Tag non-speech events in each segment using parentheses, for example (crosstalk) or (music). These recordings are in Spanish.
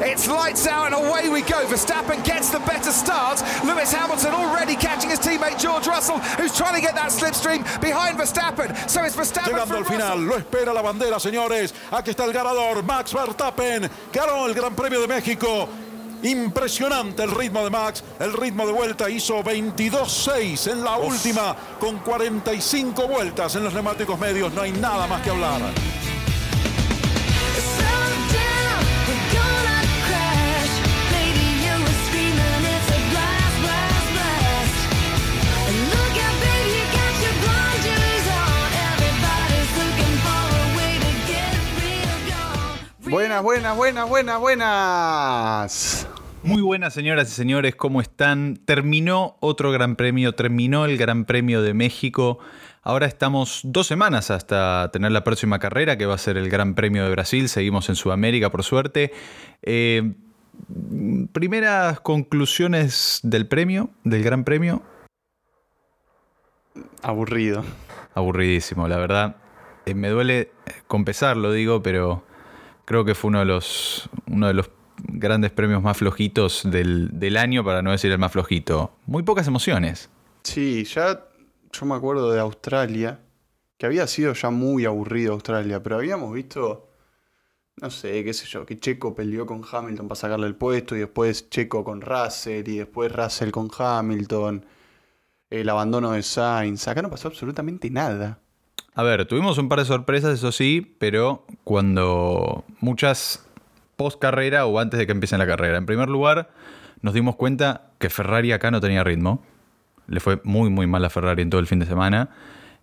It's lights out and away we go. Verstappen gets the better start. Lewis Hamilton already catching his teammate George Russell, who's trying to get that slipstream behind Verstappen. So it's Verstappen. Llegando al final, lo espera la bandera, señores. Aquí está el ganador, Max Verstappen. Ganó el Gran Premio de México. Impresionante el ritmo de Max, el ritmo de vuelta hizo 22-6 en la última con 45 vueltas en los neumáticos medios, no hay nada más que hablar. Buenas, buenas, buenas, buenas, buenas. Muy buenas señoras y señores, ¿cómo están? Terminó otro Gran Premio, terminó el Gran Premio de México. Ahora estamos dos semanas hasta tener la próxima carrera, que va a ser el Gran Premio de Brasil. Seguimos en Sudamérica, por suerte. Eh, primeras conclusiones del premio, del Gran Premio. Aburrido. Aburridísimo, la verdad. Eh, me duele compensarlo, digo, pero creo que fue uno de los, uno de los grandes premios más flojitos del, del, año, para no decir el más flojito. Muy pocas emociones. Sí, ya yo me acuerdo de Australia, que había sido ya muy aburrido Australia, pero habíamos visto, no sé, qué sé yo, que Checo peleó con Hamilton para sacarle el puesto y después Checo con Russell y después Russell con Hamilton, el abandono de Sainz. Acá no pasó absolutamente nada. A ver, tuvimos un par de sorpresas, eso sí, pero cuando muchas post carrera o antes de que empiece la carrera. En primer lugar, nos dimos cuenta que Ferrari acá no tenía ritmo. Le fue muy, muy mal a Ferrari en todo el fin de semana.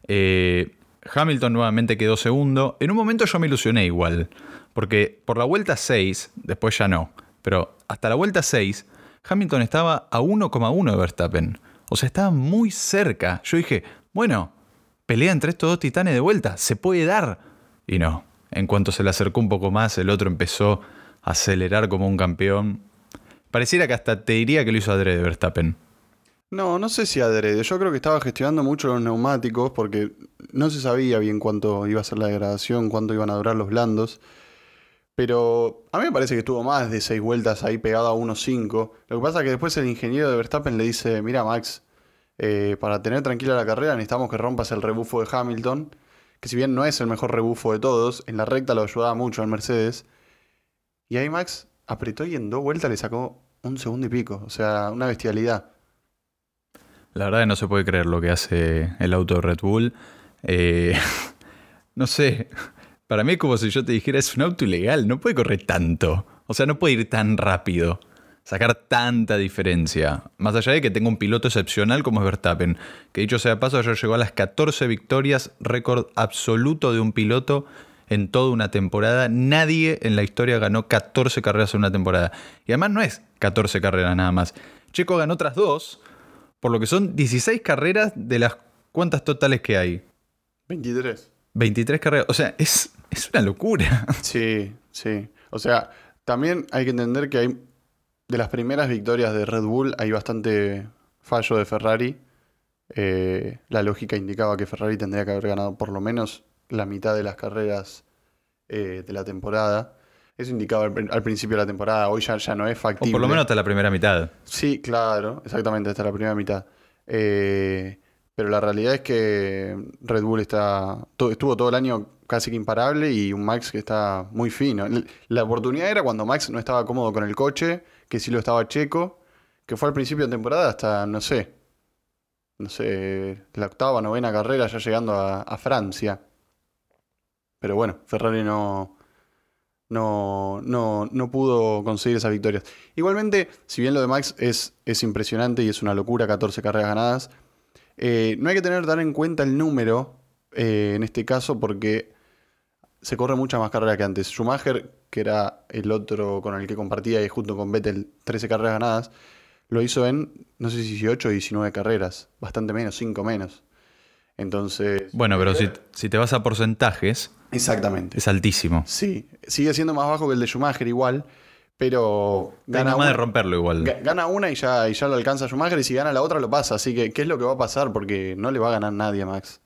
Eh, Hamilton nuevamente quedó segundo. En un momento yo me ilusioné igual, porque por la vuelta 6, después ya no, pero hasta la vuelta 6, Hamilton estaba a 1,1 de Verstappen. O sea, estaba muy cerca. Yo dije, bueno, pelea entre estos dos titanes de vuelta, se puede dar. Y no, en cuanto se le acercó un poco más, el otro empezó a acelerar como un campeón. Pareciera que hasta te diría que lo hizo adrede Verstappen. No, no sé si adrede. Yo creo que estaba gestionando mucho los neumáticos porque no se sabía bien cuánto iba a ser la degradación, cuánto iban a durar los blandos. Pero a mí me parece que estuvo más de seis vueltas ahí pegado a 1.5. Lo que pasa es que después el ingeniero de Verstappen le dice, mira Max, eh, para tener tranquila la carrera necesitamos que rompas el rebufo de Hamilton, que si bien no es el mejor rebufo de todos, en la recta lo ayudaba mucho al Mercedes. Y ahí Max apretó y en dos vueltas le sacó un segundo y pico, o sea, una bestialidad. La verdad que no se puede creer lo que hace el auto de Red Bull. Eh, (laughs) no sé, para mí es como si yo te dijera, es un auto ilegal, no puede correr tanto. O sea, no puede ir tan rápido sacar tanta diferencia. Más allá de que tenga un piloto excepcional como es Verstappen, que dicho sea paso, ya llegó a las 14 victorias, récord absoluto de un piloto en toda una temporada. Nadie en la historia ganó 14 carreras en una temporada. Y además no es 14 carreras nada más. Checo ganó otras dos, por lo que son 16 carreras de las cuántas totales que hay. 23. 23 carreras. O sea, es, es una locura. Sí, sí. O sea, también hay que entender que hay de las primeras victorias de Red Bull hay bastante fallo de Ferrari. Eh, la lógica indicaba que Ferrari tendría que haber ganado por lo menos la mitad de las carreras eh, de la temporada. Eso indicaba al, principio de la temporada, hoy ya, ya no es factible. O por lo menos hasta la primera mitad. Sí, claro, exactamente, hasta la primera mitad. Eh, pero la realidad es que Red Bull está estuvo todo el año casi que imparable y un Max que está muy fino. La oportunidad era cuando Max no estaba cómodo con el coche, que sí lo estaba Checo, que fue al principio de temporada hasta, no sé, no sé, la octava, novena carrera ya llegando a, Francia. Pero bueno, Ferrari no, no, no, no, pudo conseguir esas victorias. Igualmente, si bien lo de Max es, es impresionante y es una locura, 14 carreras ganadas, eh, no hay que tener tan en cuenta el número eh, en este caso porque se corre mucha más carrera que antes. Schumacher, que era el otro con el que compartía y junto con Vettel 13 carreras ganadas, lo hizo en, no sé si 18 o 19 carreras, bastante menos, 5 menos. Entonces. Bueno, pero si, si, te vas a porcentajes. Exactamente. Es altísimo. Sí, sigue siendo más bajo que el de Schumacher igual, pero. Gana más de romperlo igual. Gana una y ya, y ya lo alcanza Schumacher, y si gana la otra lo pasa. Así que, ¿qué es lo que va a pasar? Porque no le va a ganar nadie a Max.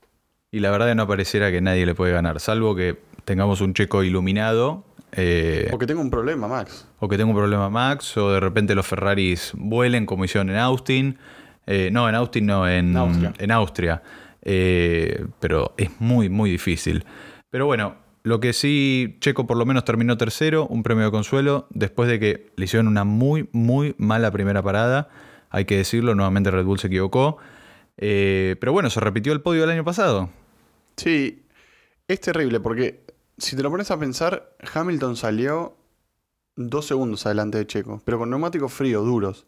Y la verdad que no pareciera que nadie le puede ganar, salvo que tengamos un checo iluminado eh, Porque tengo un problema, Max. o que tenga un problema Max, o de repente los Ferraris vuelen como hicieron en Austin. Eh, no, en Austin no, en, En Austria. en Austria. Eh, pero es muy, muy difícil. Pero bueno, lo que sí, Checo por lo menos terminó tercero, un premio de consuelo, después de que le hicieron una muy, muy mala primera parada. Hay que decirlo, nuevamente Red Bull se equivocó. Eh, pero bueno, se repitió el podio del año pasado. Sí, es terrible porque si te lo pones a pensar, Hamilton salió dos segundos adelante de Checo, pero con neumáticos fríos, duros.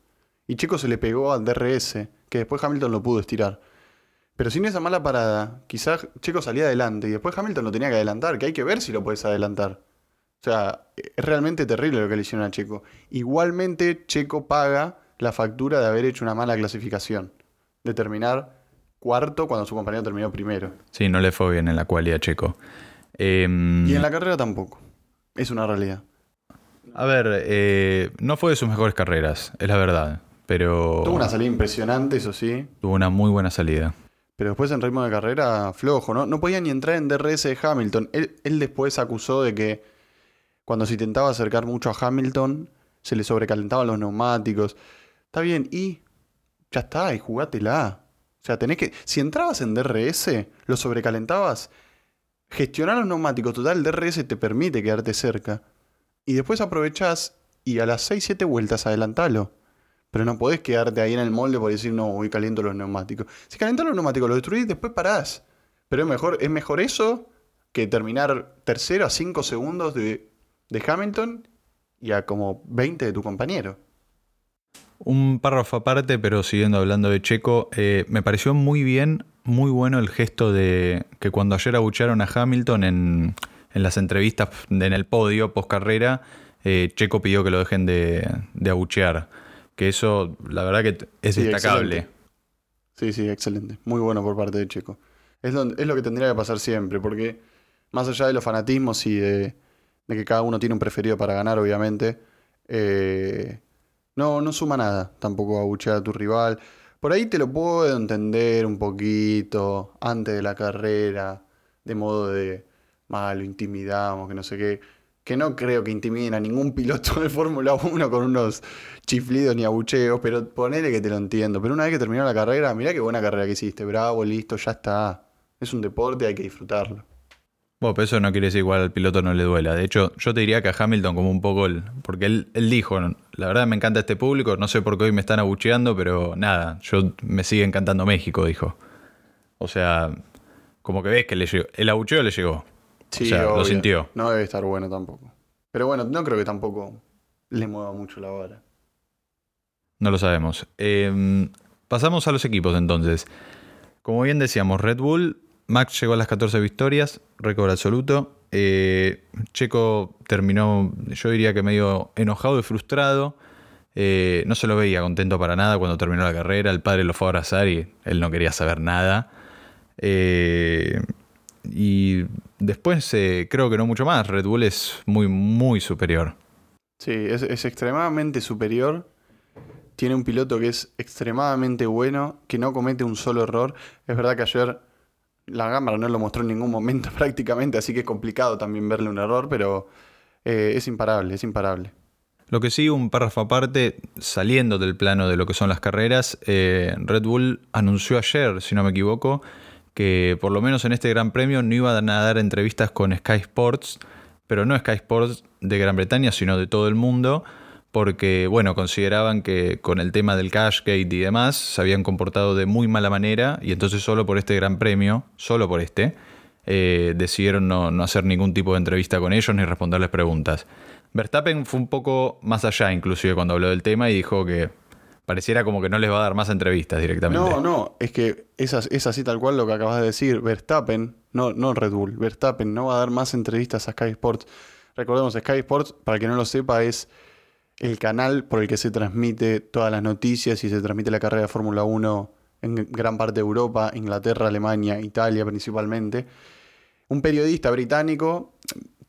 Y Checo se le pegó al DRS, que después Hamilton lo pudo estirar. Pero sin esa mala parada, quizás Checo salía adelante y después Hamilton lo tenía que adelantar, que hay que ver si lo puedes adelantar. O sea, es realmente terrible lo que le hicieron a Checo. Igualmente, Checo paga la factura de haber hecho una mala clasificación. De terminar cuarto cuando su compañero terminó primero. Sí, no le fue bien en la cualidad Checo. Em, Y en la carrera tampoco. Es una realidad. A ver, eh, no fue de sus mejores carreras, es la verdad. Pero Tuvo una salida impresionante, eso sí. tuvo una muy buena salida. Pero después en ritmo de carrera, flojo, ¿no? No podía ni entrar en DRS de Hamilton. Él, él después acusó de que cuando se intentaba acercar mucho a Hamilton, se le sobrecalentaban los neumáticos. Está bien, y ya está, y jugátela. O sea, tenés que. Si entrabas en DRS, lo sobrecalentabas, gestionar los neumáticos. Total, el DRS te permite quedarte cerca. Y después aprovechás y a las 6-7 vueltas adelantalo. Pero no podés quedarte ahí en el molde por decir, no, hoy caliento los neumáticos. Si calientas los neumáticos, los destruís, después parás. Pero es mejor, es mejor eso que terminar tercero a 5 segundos de, de Hamilton y a como 20 de tu compañero. Un párrafo aparte, pero siguiendo hablando de Checo, eh, me pareció muy bien, muy bueno el gesto de que cuando ayer abuchearon a Hamilton en, en las entrevistas en el podio post carrera, Checo pidió que lo dejen de, de abuchear. Que eso, la verdad que es Sí, destacable. excelente. Sí, sí, excelente. Muy bueno por parte de Checo. Es, donde- es lo que tendría que pasar siempre, porque más allá de los fanatismos y de, de que cada uno tiene un preferido para ganar, obviamente, eh, no, no suma nada tampoco abuchear a tu rival. Por ahí te lo puedo entender un poquito antes de la carrera, de modo de, mal, lo intimidamos, que no sé qué. Que no creo que intimiden a ningún piloto de Fórmula 1 con unos chiflidos ni abucheos, pero ponele que te lo entiendo. Pero una vez que terminó la carrera, mirá qué buena carrera que hiciste, bravo, listo, ya está. Es un deporte, hay que disfrutarlo. Bueno, pero eso no quiere decir igual al piloto no le duela. De hecho, yo te diría que a Hamilton como un poco el... Porque él, él dijo, la verdad me encanta este público, no sé por qué hoy me están abucheando, pero nada, yo me sigue encantando México, dijo. O sea, como que ves que le llegó, el abucheo le llegó. Sí, o sea, lo sintió. No debe estar bueno tampoco. Pero bueno, no creo que tampoco le mueva mucho la vara. No lo sabemos. Eh, pasamos a los equipos entonces. Como bien decíamos, Red Bull, Max llegó a las 14 victorias, récord absoluto. Eh, Checo terminó, yo diría que medio enojado y frustrado. Eh, no se lo veía contento para nada cuando terminó la carrera. El padre lo fue a abrazar y él no quería saber nada. Eh, y después eh, creo que no mucho más. Red Bull es muy, muy superior. Sí, es, es extremadamente superior. Tiene un piloto que es extremadamente bueno, que no comete un solo error. Es verdad que ayer la cámara no lo mostró en ningún momento (laughs) prácticamente, así que es complicado también verle un error, pero eh, es imparable, es imparable. Lo que sí, un párrafo aparte, saliendo del plano de lo que son las carreras, eh, Red Bull anunció ayer, si no me equivoco, que por lo menos en este Gran Premio no iban a dar entrevistas con Sky Sports, pero no Sky Sports de Gran Bretaña, sino de todo el mundo, porque, bueno, consideraban que con el tema del Cashgate y demás se habían comportado de muy mala manera y entonces solo por este Gran Premio, solo por este, eh, decidieron no, no hacer ningún tipo de entrevista con ellos ni responderles preguntas. Verstappen fue un poco más allá, inclusive, cuando habló del tema y dijo que pareciera como que no les va a dar más entrevistas directamente. No, no, es que es, es así tal cual lo que acabas de decir. Verstappen, no, no Red Bull, Verstappen no va a dar más entrevistas a Sky Sports. Recordemos, Sky Sports, para que no lo sepa, es el canal por el que se transmite todas las noticias y se transmite la carrera de Fórmula 1 en gran parte de Europa, Inglaterra, Alemania, Italia principalmente. Un periodista británico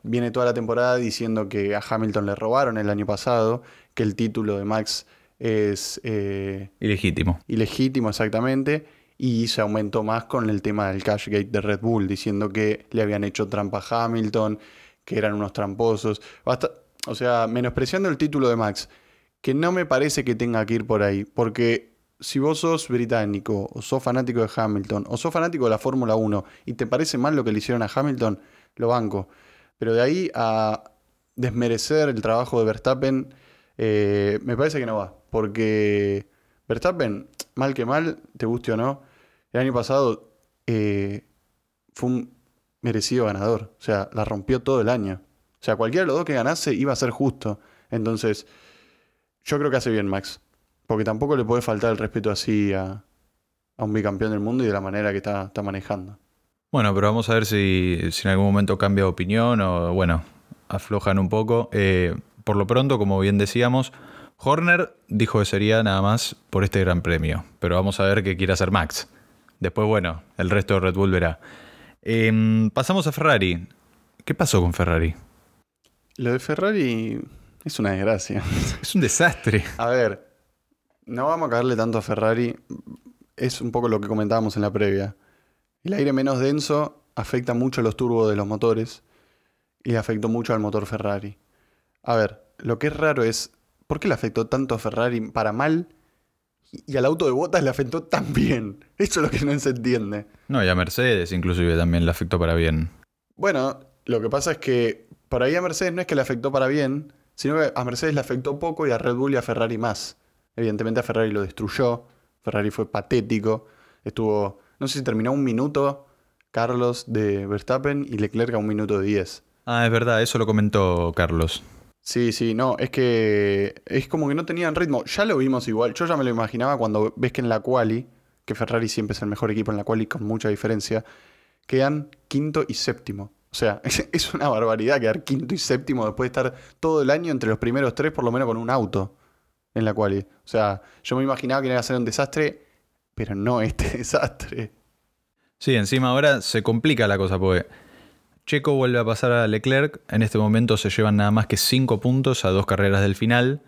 viene toda la temporada diciendo que a Hamilton le robaron el año pasado, que el título de Max es... eh, Ilegítimo. ilegítimo exactamente, y se aumentó más con el tema del Cashgate de Red Bull, diciendo que le habían hecho trampa a Hamilton, que eran unos tramposos. Basta- o sea, menospreciando el título de Max, que no me parece que tenga que ir por ahí, porque si vos sos británico, o sos fanático de Hamilton, o sos fanático de la Fórmula 1, y te parece mal lo que le hicieron a Hamilton, lo banco. Pero de ahí a desmerecer el trabajo de Verstappen, eh, me parece que no va. Porque Verstappen, mal que mal, te guste o no, el año pasado eh, fue un merecido ganador. O sea, la rompió todo el año. O sea, cualquiera de los dos que ganase iba a ser justo. Entonces, yo creo que hace bien Max. Porque tampoco le puede faltar el respeto así a, a un bicampeón del mundo y de la manera que está, está manejando. Bueno, pero vamos a ver si, si en algún momento cambia de opinión o, bueno, aflojan un poco. Eh, por lo pronto, como bien decíamos, Horner dijo que sería nada más por este gran premio. Pero vamos a ver qué quiere hacer Max. Después, bueno, el resto de Red Bull verá. Em, pasamos a Ferrari. ¿Qué pasó con Ferrari? Lo de Ferrari es una desgracia. (laughs) Es un desastre. A ver, no vamos a caerle tanto a Ferrari. Es un poco lo que comentábamos en la previa. El aire menos denso afecta mucho los turbos de los motores y le afectó mucho al motor Ferrari. A ver, lo que es raro es, ¿por qué le afectó tanto a Ferrari para mal y al auto de botas le afectó tan bien? Eso es lo que no se entiende. No, y a Mercedes inclusive también le afectó para bien. Bueno, lo que pasa es que por ahí a Mercedes no es que le afectó para bien, sino que a Mercedes le afectó poco y a Red Bull y a Ferrari más. Evidentemente a Ferrari lo destruyó, Ferrari fue patético, estuvo, no sé si terminó un minuto Carlos de Verstappen y Leclerc a un minuto de 10. Ah, es verdad, eso lo comentó Carlos. Sí, sí, no, es que es como que no tenían ritmo. Ya lo vimos igual, yo ya me lo imaginaba cuando ves que en la quali, que Ferrari siempre es el mejor equipo en la quali con mucha diferencia, quedan quinto y séptimo. O sea, (laughs) es, una barbaridad quedar quinto y séptimo después de estar todo el año entre los primeros tres, por lo menos con un auto en la quali. O sea, yo me imaginaba que iba a ser un desastre, pero no este (laughs) desastre. Sí, encima ahora se complica la cosa porque Checo vuelve a pasar a Leclerc. En este momento se llevan nada más que 5 puntos a dos carreras del final.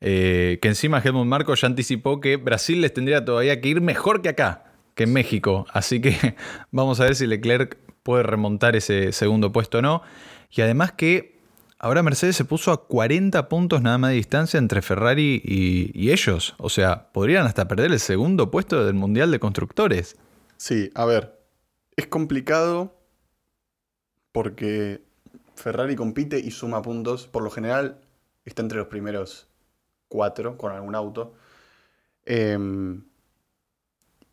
Eh, que encima Helmut Marco ya anticipó que Brasil les tendría todavía que ir mejor que acá, que en México. Así que (laughs) vamos a ver si Leclerc puede remontar ese segundo puesto o no. Y además que ahora Mercedes se puso a 40 puntos nada más de distancia entre Ferrari y, y ellos. O sea, podrían hasta perder el segundo puesto del Mundial de Constructores. Sí, a ver, es complicado porque Ferrari compite y suma puntos. Por lo general está entre los primeros cuatro con algún auto. Em,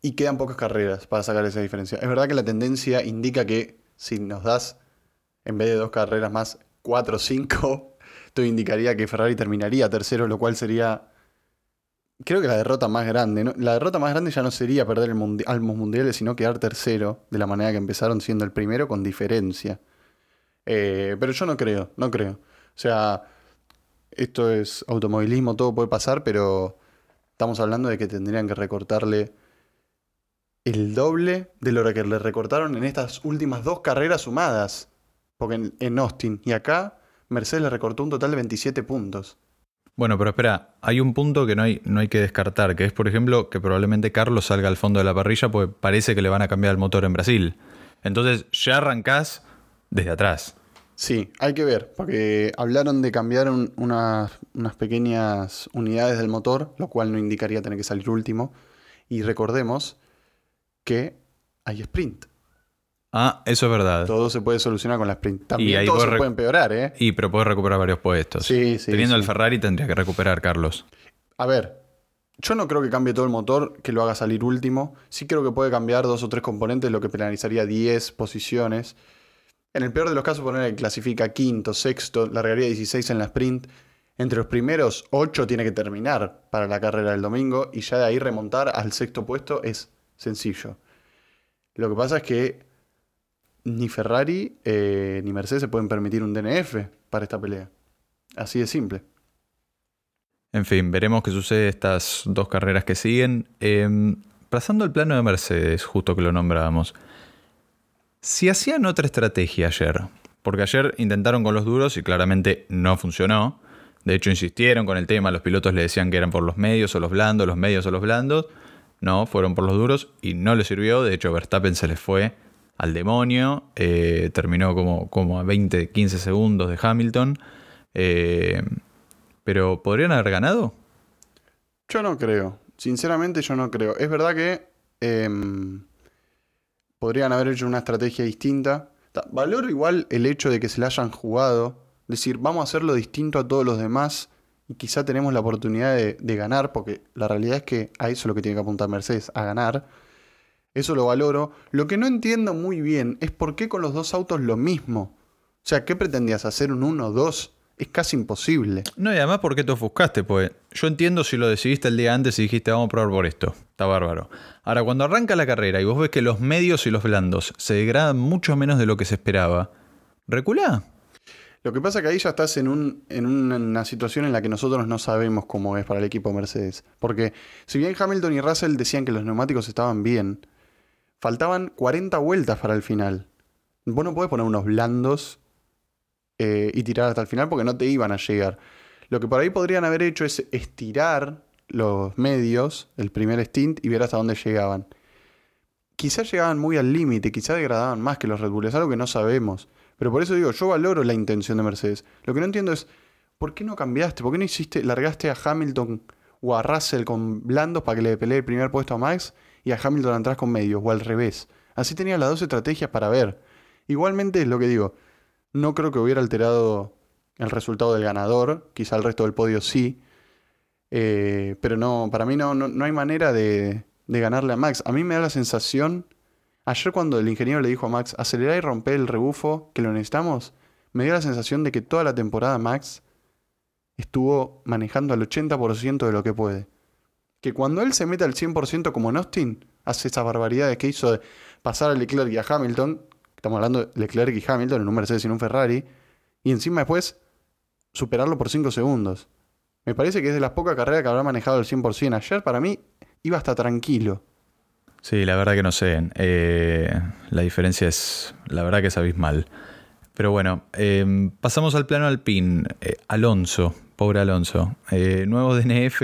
y quedan pocas carreras para sacar esa diferencia. Es verdad que la tendencia indica que si nos das, en vez de dos carreras más, cuatro o cinco, (laughs) esto indicaría que Ferrari terminaría tercero, lo cual sería creo que la derrota más grande, ¿no? La derrota más grande ya no sería perder el mundi ambos mundiales, sino quedar tercero, de la manera que empezaron siendo el primero, con diferencia. Eh, pero yo no creo, no creo. O sea, esto es automovilismo, todo puede pasar, pero estamos hablando de que tendrían que recortarle el doble de lo que le recortaron en estas últimas dos carreras sumadas. Porque en, Austin y acá, Mercedes le recortó un total de 27 puntos. Bueno, pero espera, hay un punto que no hay, no hay que descartar, que es, por ejemplo, que probablemente Carlos salga al fondo de la parrilla porque parece que le van a cambiar el motor en Brasil. Entonces ya arrancás desde atrás. Sí, hay que ver, porque hablaron de cambiar un- unas, unas pequeñas unidades del motor, lo cual no indicaría tener que salir último. Y recordemos que hay sprint. Ah, eso es verdad. Todo se puede solucionar con la sprint. También ahí todo se puede empeorar, ¿eh? Y pero puedes recuperar varios puestos. Sí, sí, Teniendo sí. el Ferrari tendría que recuperar, Carlos. A ver, yo no creo que cambie todo el motor, que lo haga salir último. Sí creo que puede cambiar dos o tres componentes, lo que penalizaría 10 posiciones. En el peor de los casos, poner que clasifica quinto, sexto, largaría 16 en la sprint. Entre los primeros 8 tiene que terminar para la carrera del domingo y ya de ahí remontar al sexto puesto es sencillo. Lo que pasa es que ni Ferrari eh, ni Mercedes se pueden permitir un DNF para esta pelea. Así de simple. En fin, veremos qué sucede estas dos carreras que siguen. Eh, pasando al plano de Mercedes, justo que lo nombrábamos. Si hacían otra estrategia ayer, porque ayer intentaron con los duros y claramente no funcionó. De hecho, insistieron con el tema, los pilotos le decían que eran por los medios o los blandos, los medios o los blandos. No, fueron por los duros y no les sirvió. De hecho, Verstappen se les fue al demonio. eh, terminó como, como a 20, 15 segundos de Hamilton. eh, pero ¿podrían haber ganado? Yo no creo. Sinceramente yo no creo. Es verdad que em, podrían haber hecho una estrategia distinta. Ta- Valoro igual el hecho de que se la hayan jugado. Decir, vamos a hacerlo distinto a todos los demás. Y quizá tenemos la oportunidad de, de ganar. Porque la realidad es que a eso es lo que tiene que apuntar Mercedes, a ganar. Eso lo valoro. Lo que no entiendo muy bien es por qué con los dos autos lo mismo. O sea, ¿qué pretendías hacer un 1-2? Es casi imposible. No, y además, ¿por qué te ofuscaste? Pues yo entiendo si lo decidiste el día antes y dijiste, vamos a probar por esto. Está bárbaro. Ahora, cuando arranca la carrera y vos ves que los medios y los blandos se degradan mucho menos de lo que se esperaba, reculá. Lo que pasa es que ahí ya estás en, un, en una situación en la que nosotros no sabemos cómo es para el equipo Mercedes. Porque si bien Hamilton y Russell decían que los neumáticos estaban bien, faltaban 40 vueltas para el final. Vos no podés poner unos blandos eh, y tirar hasta el final porque no te iban a llegar. Lo que por ahí podrían haber hecho es estirar los medios, el primer stint, y ver hasta dónde llegaban. Quizás llegaban muy al límite, quizás degradaban más que los Red Bull, es algo que no sabemos. Pero por eso digo, yo valoro la intención de Mercedes. Lo que no entiendo es, ¿por qué no cambiaste? ¿Por qué no hiciste, largaste a Hamilton o a Russell con blandos para que le pelee el primer puesto a Max y a Hamilton atrás con medios o al revés? Así tenía las dos estrategias para ver. Igualmente es lo que digo, no creo que hubiera alterado el resultado del ganador, quizá el resto del podio sí, eh, pero no, para mí no, no, no hay manera de, de ganarle a Max. A mí me da la sensación Ayer cuando el ingeniero le dijo a Max, acelera y rompe el rebufo, que lo necesitamos, me dio la sensación de que toda la temporada Max estuvo manejando al 80% de lo que puede. Que cuando él se mete al 100% como en Austin, hace esas barbaridades que hizo de pasar a Leclerc y a Hamilton, estamos hablando de Leclerc y Hamilton en un Mercedes y en un Ferrari, y encima después superarlo por 5 segundos. Me parece que es de las pocas carreras que habrá manejado al 100%. Ayer para mí iba hasta tranquilo. Sí, la verdad que no sé. Eh, la diferencia es, la verdad que es abismal. Pero bueno, eh, pasamos al plano alpin. Eh, Alonso, pobre Alonso. Eh, nuevo DNF,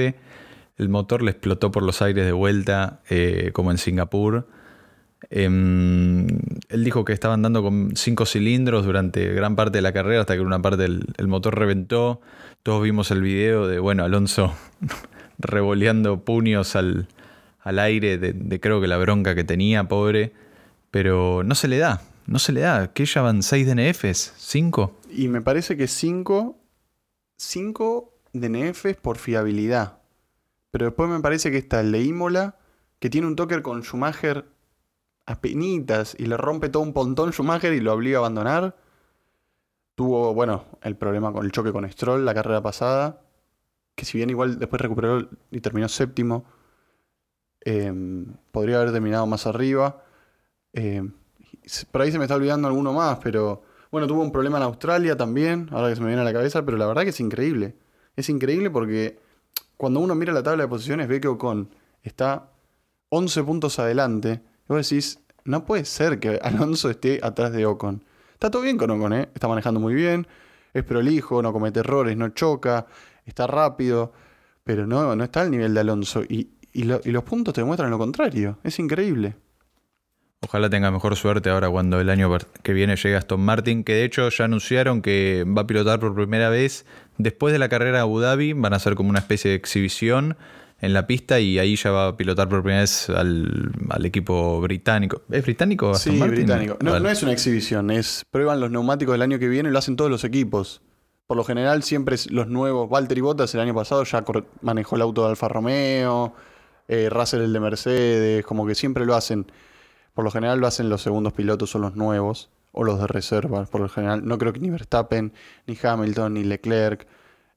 el motor le explotó por los aires de vuelta, eh, como en Singapur. Em, él dijo que estaban dando con cinco cilindros durante gran parte de la carrera hasta que en una parte el, motor reventó. Todos vimos el video de, bueno, Alonso (laughs) revoleando puños al, al aire de, creo que la bronca que tenía, pobre. Pero no se le da, no se le da. ¿Que ya van 6 DNFs? ¿5? Y me parece que 5 5 DNFs por fiabilidad. Pero después me parece que está el de Imola, que tiene un toker con Schumacher a penitas y le rompe todo un pontón Schumacher y lo obliga a abandonar. Tuvo, bueno, el problema con el choque con Stroll la carrera pasada, que si bien igual después recuperó y terminó séptimo, eh, podría haber terminado más arriba. Eh, por ahí se me está olvidando alguno más, pero bueno, tuvo un problema en Australia también, ahora que se me viene a la cabeza, pero la verdad que es increíble. Es increíble porque cuando uno mira la tabla de posiciones ve que Ocon está 11 puntos adelante. Vos decís, no puede ser que (laughs) Alonso esté atrás de Ocon. Está todo bien con Ocon, ¿eh? Está manejando muy bien, es prolijo, no comete errores, no choca, está rápido, pero no, no está al nivel de Alonso. Y, y, lo- y los puntos te demuestran lo contrario. Es increíble. Ojalá tenga mejor suerte ahora cuando el año que viene llegue Aston Martin, que de hecho ya anunciaron que va a pilotar por primera vez después de la carrera de Abu Dhabi, van a hacer como una especie de exhibición en la pista y ahí ya va a pilotar por primera vez al, al equipo británico. ¿Es británico Aston Sí, Martin? británico. No, Vale. no es una exhibición, es prueban los neumáticos del año que viene y lo hacen todos los equipos. Por lo general siempre los nuevos. Valtteri Bottas el año pasado ya manejó el auto de Alfa Romeo, eh, Russell el de Mercedes, como que siempre lo hacen. Por lo general lo hacen los segundos pilotos o los nuevos, o los de reserva. Por lo general, no creo que ni Verstappen, ni Hamilton, ni Leclerc,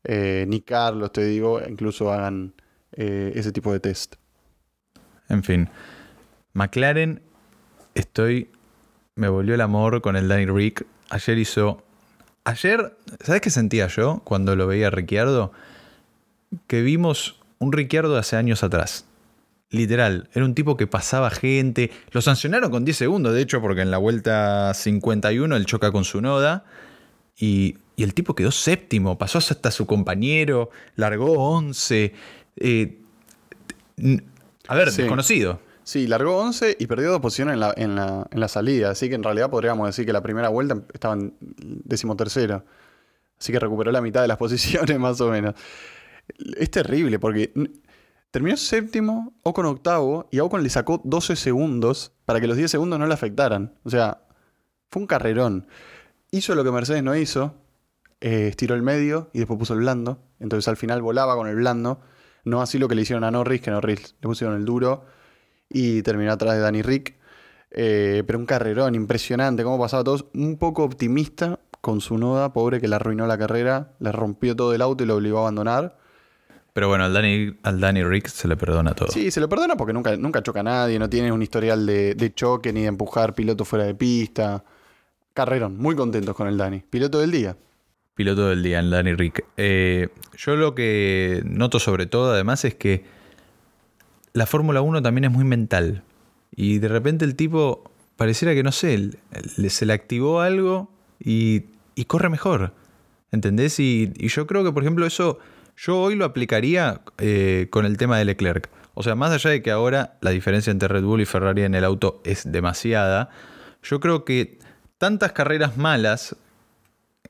eh, ni Carlos, te digo, incluso hagan eh, ese tipo de test. En fin. McLaren, estoy. Me volvió el amor con el Danny Rick. Ayer hizo. Ayer, ¿sabes qué sentía yo cuando lo veía a Ricciardo? Que vimos un Ricciardo de hace años atrás. Literal, era un tipo que pasaba gente. Lo sancionaron con 10 segundos, de hecho, porque en la vuelta 51 él choca con su noda. Y, y el tipo quedó séptimo, pasó hasta su compañero, largó 11. Eh, a ver, Sí. desconocido. Sí, largó 11 y perdió dos posiciones en la, en, la, en la salida. Así que en realidad podríamos decir que la primera vuelta estaba en decimotercero. Así que recuperó la mitad de las (laughs) posiciones más o menos. Es terrible porque terminó séptimo, Ocon octavo y Ocon le sacó 12 segundos para que los 10 segundos no le afectaran. O sea, fue un carrerón. Hizo lo que Mercedes no hizo, eh, estiró el medio y después puso el blando. Entonces al final volaba con el blando. No así lo que le hicieron a Norris, que Norris le pusieron el duro y terminó atrás de Danny Rick. Eh, pero un carrerón impresionante, cómo pasaba todos. Un poco optimista con su noda, pobre que le arruinó la carrera, le rompió todo el auto y lo obligó a abandonar. Pero bueno, al Danny, al Danny Rick se le perdona todo. Sí, se lo perdona porque nunca, nunca choca a nadie, no tiene un historial de, de choque ni de empujar piloto fuera de pista. Carrerón, muy contentos con el Dani. Piloto del día. Piloto del día, el Danny Rick. Eh, yo lo que noto sobre todo, además, es que la Fórmula 1 también es muy mental. Y de repente el tipo pareciera que, no sé, se le activó algo y, corre mejor. ¿Entendés? Y, y yo creo que, por ejemplo, eso yo hoy lo aplicaría eh, con el tema de Leclerc. O sea, más allá de que ahora la diferencia entre Red Bull y Ferrari en el auto es demasiada, yo creo que tantas carreras malas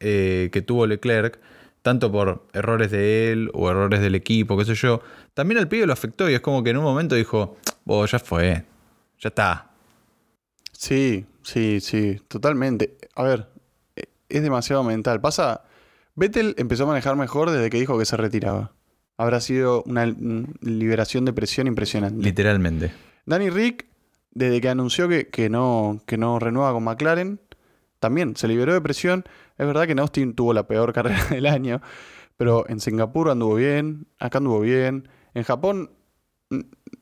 eh, que tuvo Leclerc, tanto por errores de él o errores del equipo, qué sé yo, también al pibe lo afectó y es como que en un momento dijo, oh, ya fue, ya está. Sí, sí, sí, totalmente. A ver, eh, es demasiado mental. Pasa, Vettel empezó a manejar mejor desde que dijo que se retiraba. Habrá sido una liberación de presión impresionante. Literalmente. Danny Rick, desde que anunció que, que no, que no renueva con McLaren, también se liberó de presión. Es verdad que en tuvo la peor (laughs) carrera del año, pero en Singapur anduvo bien, acá anduvo bien. En Japón,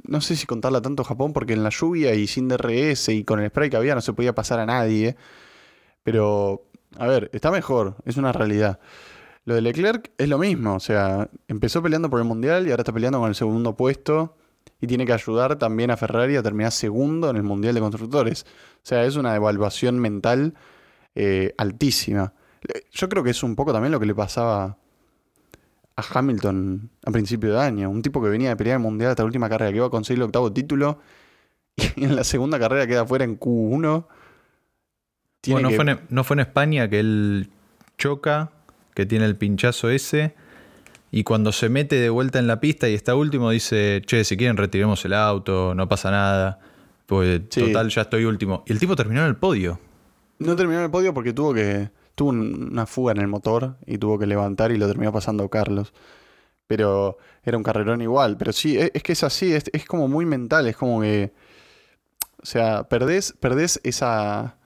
no sé si contarla tanto Japón, porque en la lluvia y sin DRS y con el spray que había no se podía pasar a nadie. Pero, a ver, está mejor, es una realidad. Lo de Leclerc es lo mismo, o sea, empezó peleando por el Mundial y ahora está peleando con el segundo puesto y tiene que ayudar también a Ferrari a terminar segundo en el Mundial de Constructores. O sea, es una evaluación mental eh, altísima. Yo creo que es un poco también lo que le pasaba a Hamilton a principio de año. Un tipo que venía de pelear el Mundial hasta la última carrera, que iba a conseguir el octavo título (laughs) y en la segunda carrera queda fuera en Q1. Tiene Bueno, que- no, fue en, no fue en España que él choca, que tiene el pinchazo ese, y cuando se mete de vuelta en la pista y está último, dice, che, si quieren retiremos el auto, no pasa nada, pues Sí. total ya estoy último. Y el tipo terminó en el podio. No terminó el podio porque tuvo que. Tuvo un- una fuga en el motor y tuvo que levantar y lo terminó pasando Carlos. Pero era un carrerón igual. Pero sí, e- es, que es así, es, es como muy mental, es como que. O sea, perdés, perdés esa,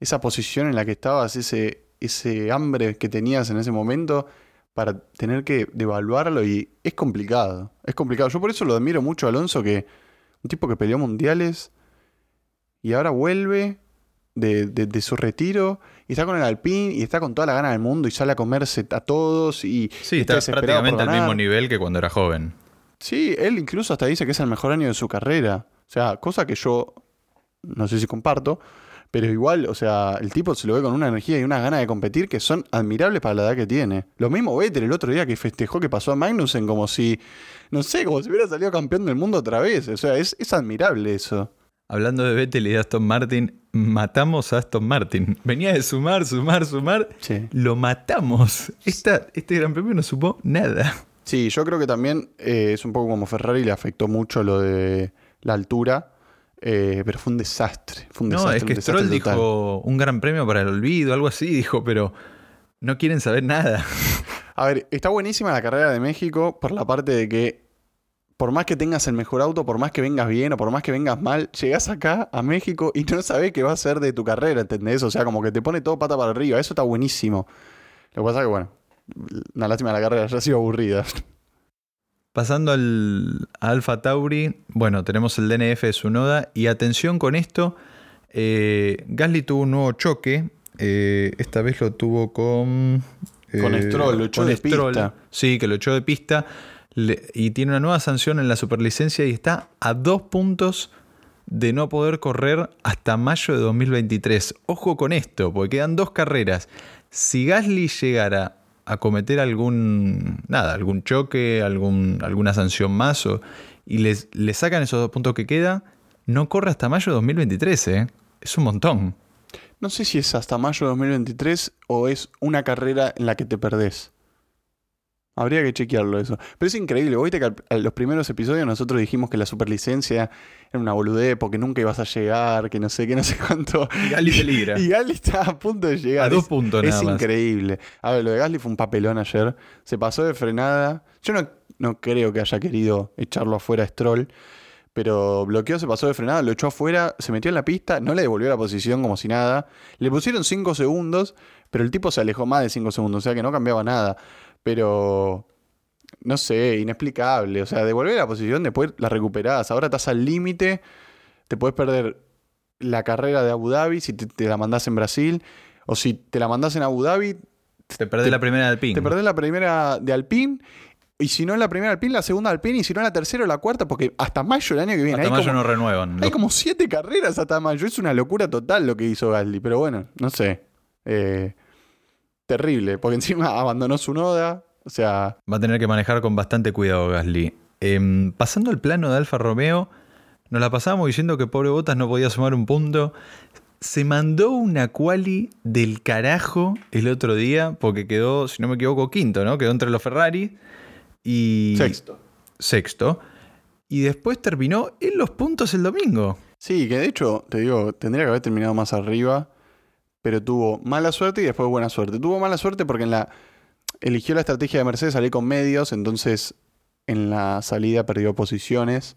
esa posición en la que estabas, ese, ese hambre que tenías en ese momento para tener que devaluarlo y es complicado. Es complicado. Yo por eso lo admiro mucho a Alonso, que un tipo que peleó mundiales y ahora vuelve de, de- de su retiro y está con el Alpine y está con toda la gana del mundo y sale a comerse a todos y Sí, y está prácticamente al mismo nivel que cuando era joven. Sí, él incluso hasta dice que es el mejor año de su carrera. O sea, cosa que yo no sé si comparto, pero igual, o sea, el tipo se lo ve con una energía y una gana de competir que son admirables para la edad que tiene. Lo mismo Vettel el otro día que festejó que pasó a Magnussen como si, no sé, como si hubiera salido campeón del mundo otra vez. O sea, es, es admirable eso. Hablando de Vettel y de Aston Martin, matamos a Aston Martin. Venía de sumar, sumar, sumar. Sí. Lo matamos. Esta, este Gran Premio no supo nada. Sí, yo creo que también eh, es un poco como Ferrari, le afectó mucho lo de la altura, eh, pero fue un desastre. Fue un No, desastre, es que Stroll total. dijo un Gran Premio para el olvido, algo así, dijo, pero no quieren saber nada. (laughs) A ver, está buenísima la carrera de México por la parte de que por más que tengas el mejor auto, por más que vengas bien o por más que vengas mal, llegás acá a México y no sabés qué va a ser de tu carrera, ¿entendés? O sea, como que te pone todo pata para arriba. Eso está buenísimo. Lo que pasa es que, bueno, una lástima la carrera ya ha sido aburrida. Pasando al a Alfa Tauri, bueno, tenemos el DNF de su noda y atención con esto, eh, Gasly tuvo un nuevo choque, eh, esta vez lo tuvo con... Con eh, Stroll, lo echó con de pista. Sí, que lo echó de pista y tiene una nueva sanción en la superlicencia y está a dos puntos de no poder correr hasta mayo de 2023. Ojo con esto, porque quedan dos carreras. Si Gasly llegara a cometer algún nada, algún choque, algún, alguna sanción más o- y le sacan esos dos puntos que queda, no corre hasta mayo de 2023, ¿eh? Es un montón. No sé si es hasta mayo de 2023 o es una carrera en la que te perdés. Habría que chequearlo eso. Pero es increíble. Viste que en los primeros episodios nosotros dijimos que la superlicencia era una boludez porque nunca ibas a llegar, que no sé, que no sé cuánto. Y Gasly peligra. (laughs) Y Gasly está a punto de llegar. A dos Es- puntos Es nada más. increíble. A ver, lo de Gasly fue un papelón ayer. Se pasó de frenada. Yo no, no creo que haya querido echarlo afuera a Stroll. Pero bloqueó, se pasó de frenada, lo echó afuera, se metió en la pista, no le devolvió la posición como si nada. Le pusieron 5 segundos, pero el tipo se alejó más de 5 segundos, o sea que no cambiaba nada. Pero, no sé, inexplicable. O sea, devolver la posición, después la recuperás. Ahora estás al límite, te puedes perder la carrera de Abu Dhabi si te, te la mandás en Brasil. O si te la mandás en Abu Dhabi, Te perdés la primera del ping. te perdés la primera de Alpine. Y si no en la primera Alpine, la segunda Alpine. Y si no en la tercera o la cuarta, porque hasta mayo del año que viene. Hasta mayo como- no renuevan. hay como siete carreras hasta mayo. Es una locura total lo que hizo Gasly. Pero bueno, no sé. Eh, terrible. Porque encima abandonó su noda. O sea, Va a tener que manejar con bastante cuidado Gasly. Em, pasando al plano de Alfa Romeo, nos la pasábamos diciendo que pobre Botas no podía sumar un punto. Se mandó una quali del carajo el otro día porque quedó, si no me equivoco, quinto, ¿no? Quedó entre los Ferrari y... sexto. Sexto. Y después terminó en los puntos el domingo. Sí, que de hecho, te digo, tendría que haber terminado más arriba. Pero tuvo mala suerte y después buena suerte. Tuvo mala suerte porque. Eligió la estrategia de Mercedes salir con medios, entonces en la salida perdió posiciones.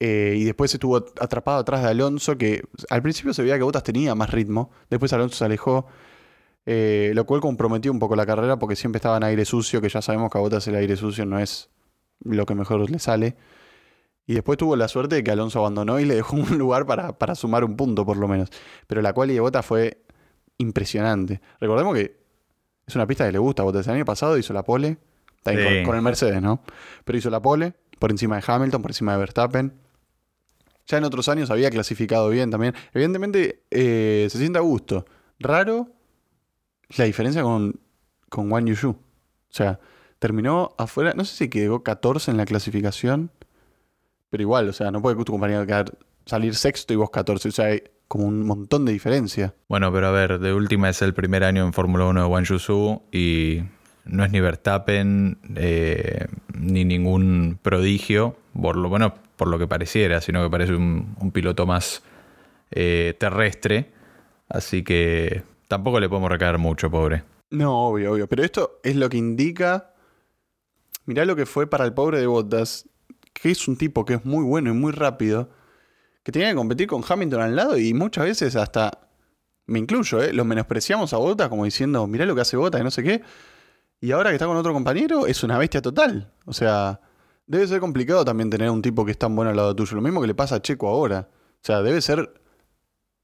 Eh, y después estuvo atrapado atrás de Alonso, que al principio se veía que Bottas tenía más ritmo. Después Alonso se alejó, eh, lo cual comprometió un poco la carrera porque siempre estaba en aire sucio, que ya sabemos que a Bottas el aire sucio no es lo que mejor le sale. Y después tuvo la suerte de que Alonso abandonó y le dejó un (laughs) lugar para, sumar un punto por lo menos. Pero la quali de Bottas fue impresionante. Recordemos que es una pista que le gusta a Bottas. El año pasado hizo la pole, también Sí. con, con el Mercedes, ¿no? Pero hizo la pole por encima de Hamilton, por encima de Verstappen. Ya en otros años había clasificado bien también. Evidentemente eh, se siente a gusto. Raro la diferencia con, con Wang Yushu. O sea, terminó afuera, no sé si quedó 14 en la clasificación, pero igual, o sea, no puede tu compañero quedar, salir sexto y vos 14. O sea, como un montón de diferencia. Bueno, pero a ver, de última es el primer año en Fórmula 1 de Wang Yusu y no es ni Verstappen eh, ni ningún prodigio, por lo bueno, por lo que pareciera, sino que parece un, un piloto más eh, terrestre. Así que tampoco le podemos recaer mucho, pobre. No, obvio, obvio. Pero esto es lo que indica. Mirá lo que fue para el pobre de Bottas, que es un tipo que es muy bueno y muy rápido, que tenía que competir con Hamilton al lado y muchas veces hasta, me incluyo, ¿eh? lo menospreciamos a Bottas como diciendo, mirá lo que hace Bottas y no sé qué. Y ahora que está con otro compañero, es una bestia total. O sea, debe ser complicado también tener un tipo que es tan bueno al lado tuyo. Lo mismo que le pasa a Checo ahora. O sea, debe ser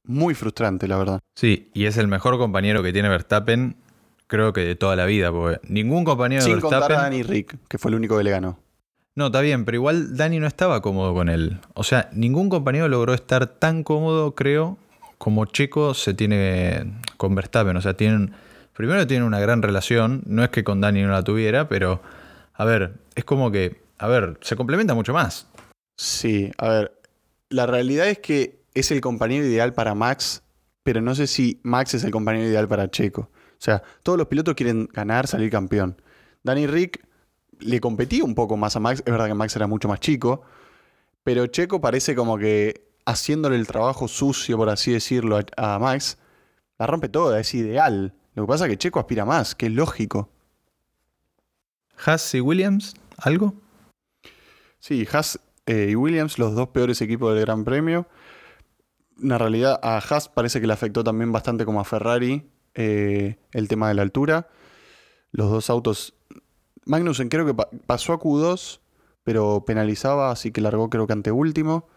muy frustrante, la verdad. Sí, y es el mejor compañero que tiene Verstappen, creo que de toda la vida, porque ningún compañero de Sin contar Verstappen... a Danny Rick, que fue el único que le ganó. No, está bien, pero igual Dani no estaba cómodo con él. O sea, ningún compañero logró estar tan cómodo, creo, como Checo se tiene con Verstappen. O sea, tienen. Primero tienen una gran relación. No es que con Dani no la tuviera, pero. A ver, es como que. A ver, se complementa mucho más. Sí, a ver, la realidad es que es el compañero ideal para Max, pero no sé si Max es el compañero ideal para Checo. O sea, todos los pilotos quieren ganar, salir campeón. Danny Rick le competía un poco más a Max, es verdad que Max era mucho más chico, pero Checo parece como que haciéndole el trabajo sucio, por así decirlo, a, a Max, la rompe toda, es ideal. Lo que pasa es que Checo aspira más, que es lógico. Haas y Williams, ¿algo? Sí, Haas eh, y Williams, los dos peores equipos del Gran Premio. En realidad a Haas parece que le afectó también bastante como a Ferrari eh, el tema de la altura. Los dos autos... Magnussen creo que pa- pasó a Q2, pero penalizaba, así que largó creo que ante último.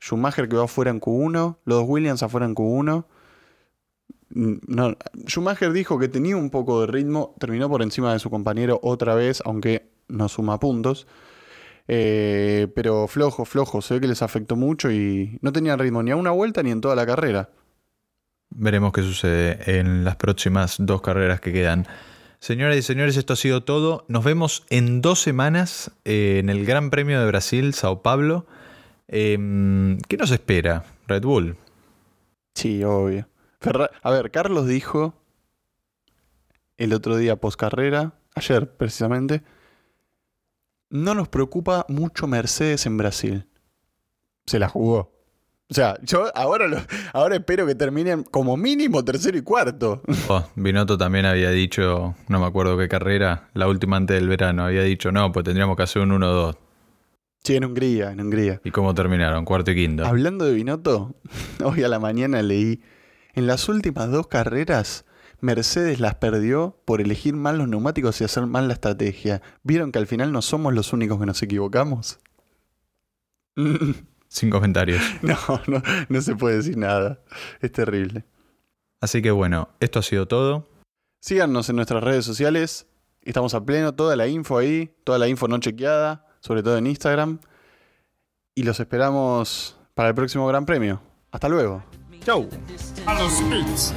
Schumacher quedó afuera en Q1, los dos Williams afuera en Q1. Mm, Schumacher dijo que tenía un poco de ritmo, terminó por encima de su compañero otra vez, aunque no suma puntos. Eh, pero flojo, flojo, se ve que les afectó mucho y no tenían ritmo ni a una vuelta ni en toda la carrera. Veremos qué sucede en las próximas dos carreras que quedan. Señoras y señores, esto ha sido todo. Nos vemos en dos semanas eh, en el Gran Premio de Brasil, Sao Paulo. Em, ¿Qué nos espera? Red Bull. Sí, obvio. A ver, Carlos dijo el otro día post carrera, ayer precisamente, no nos preocupa mucho Mercedes en Brasil. Se la jugó. O sea, yo ahora, lo- ahora espero que terminen como mínimo tercero y cuarto. Oh, Binotto también había dicho, no me acuerdo qué carrera, la última antes del verano, había dicho, no, pues tendríamos que hacer un 1-2. Sí, en Hungría, en Hungría. ¿Y cómo terminaron? Cuarto y quinto. Hablando de Binotto, (laughs) hoy a la mañana leí, en las últimas dos carreras, Mercedes las perdió por elegir mal los neumáticos y hacer mal la estrategia. ¿Vieron que al final no somos los únicos que nos equivocamos? (laughs) Sin comentarios. (laughs) No, no, no se puede decir nada. Es terrible. Así que bueno, esto ha sido todo. Síganos en nuestras redes sociales. Estamos a pleno, toda la info ahí, toda la info no chequeada, sobre todo en Instagram. Y los esperamos para el próximo Gran Premio. Hasta luego. Chau. a los.